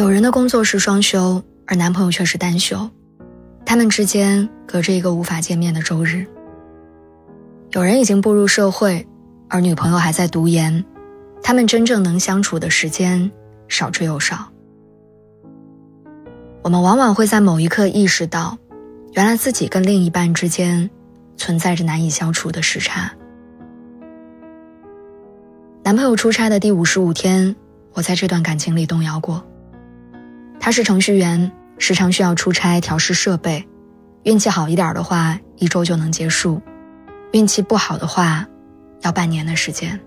有人的工作是双休，而男朋友却是单休，他们之间隔着一个无法见面的周日。有人已经步入社会，而女朋友还在读研，他们真正能相处的时间少之又少。我们往往会在某一刻意识到，原来自己跟另一半之间存在着难以消除的时差。男朋友出差的第五十五天，我在这段感情里动摇过。他是程序员，时常需要出差调试设备，运气好一点的话，一周就能结束；运气不好的话，要半年的时间。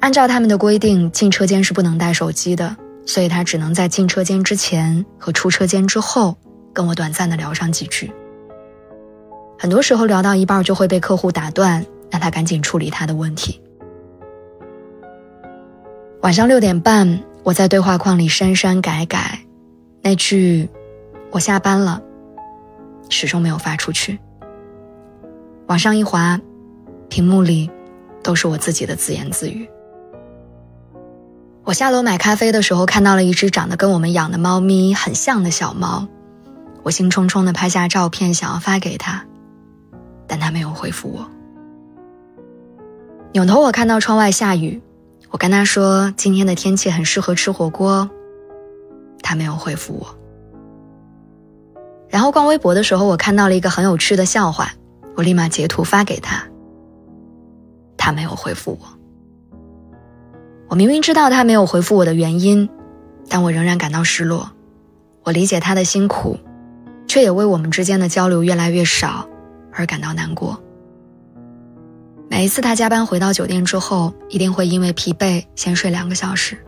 按照他们的规定，进车间是不能带手机的。所以他只能在进车间之前和出车间之后跟我短暂的聊上几句。很多时候聊到一半就会被客户打断，让他赶紧处理他的问题。晚上六点半，我在对话框里删删改改，那句“我下班了”始终没有发出去。往上一滑，屏幕里都是我自己的自言自语。我下楼买咖啡的时候，看到了一只长得跟我们养的猫咪很像的小猫，我兴冲冲地拍下照片，想要发给他，但他没有回复我。扭头我看到窗外下雨，我跟他说今天的天气很适合吃火锅，他没有回复我。然后逛微博的时候，我看到了一个很有趣的笑话，我立马截图发给他，他没有回复我。我明明知道他没有回复我的原因，但我仍然感到失落。我理解他的辛苦，却也为我们之间的交流越来越少而感到难过。每一次他加班回到酒店之后，一定会因为疲惫先睡两个小时，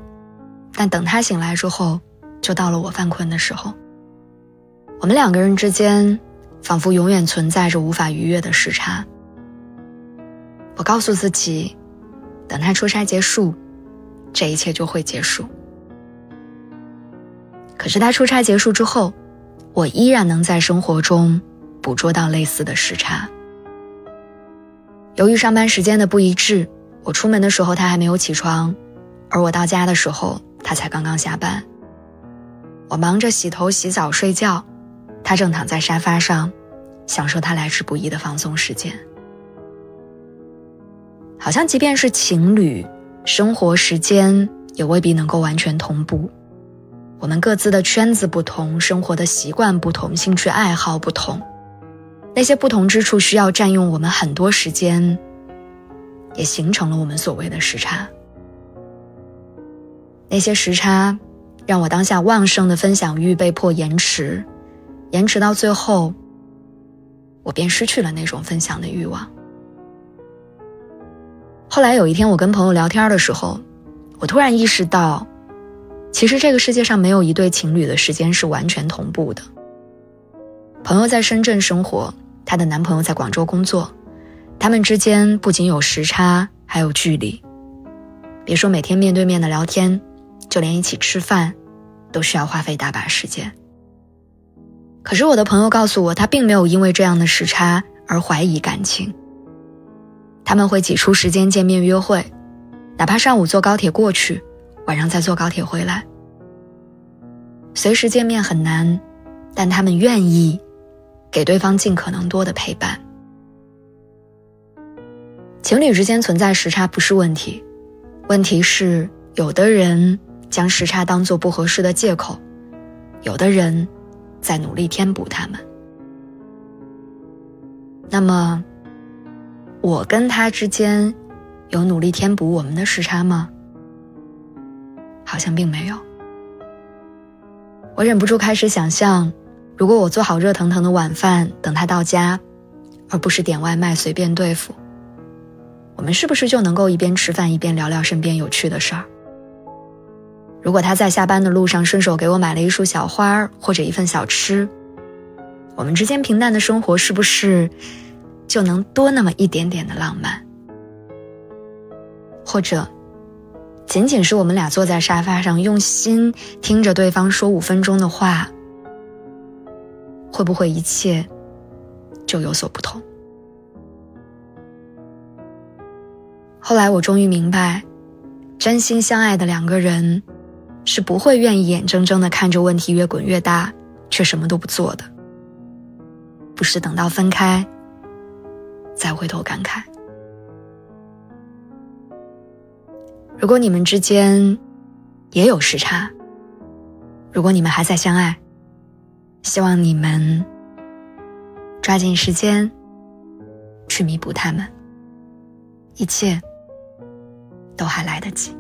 但等他醒来之后，就到了我犯困的时候。我们两个人之间，仿佛永远存在着无法逾越的时差。我告诉自己，等他出差结束。这一切就会结束。可是他出差结束之后，我依然能在生活中捕捉到类似的时差。由于上班时间的不一致，我出门的时候他还没有起床，而我到家的时候他才刚刚下班。我忙着洗头、洗澡、睡觉，他正躺在沙发上，享受他来之不易的放松时间。好像即便是情侣。生活时间也未必能够完全同步，我们各自的圈子不同，生活的习惯不同，兴趣爱好不同，那些不同之处需要占用我们很多时间，也形成了我们所谓的时差。那些时差，让我当下旺盛的分享欲被迫延迟，延迟到最后，我便失去了那种分享的欲望。后来有一天，我跟朋友聊天的时候，我突然意识到，其实这个世界上没有一对情侣的时间是完全同步的。朋友在深圳生活，她的男朋友在广州工作，他们之间不仅有时差，还有距离。别说每天面对面的聊天，就连一起吃饭，都需要花费大把时间。可是我的朋友告诉我，他并没有因为这样的时差而怀疑感情。他们会挤出时间见面约会，哪怕上午坐高铁过去，晚上再坐高铁回来。随时见面很难，但他们愿意给对方尽可能多的陪伴。情侣之间存在时差不是问题，问题是有的人将时差当做不合适的借口，有的人在努力填补他们。那么。我跟他之间有努力填补我们的时差吗？好像并没有。我忍不住开始想象，如果我做好热腾腾的晚饭等他到家，而不是点外卖随便对付，我们是不是就能够一边吃饭一边聊聊身边有趣的事儿？如果他在下班的路上顺手给我买了一束小花或者一份小吃，我们之间平淡的生活是不是就能多那么一点点的浪漫？或者，仅仅是我们俩坐在沙发上用心听着对方说五分钟的话，会不会一切就有所不同？后来我终于明白，真心相爱的两个人。是不会愿意眼睁睁的看着问题越滚越大，却什么都不做的。不是等到分开，再回头感慨。如果你们之间也有时差，如果你们还在相爱，希望你们抓紧时间去弥补他们，一切都还来得及。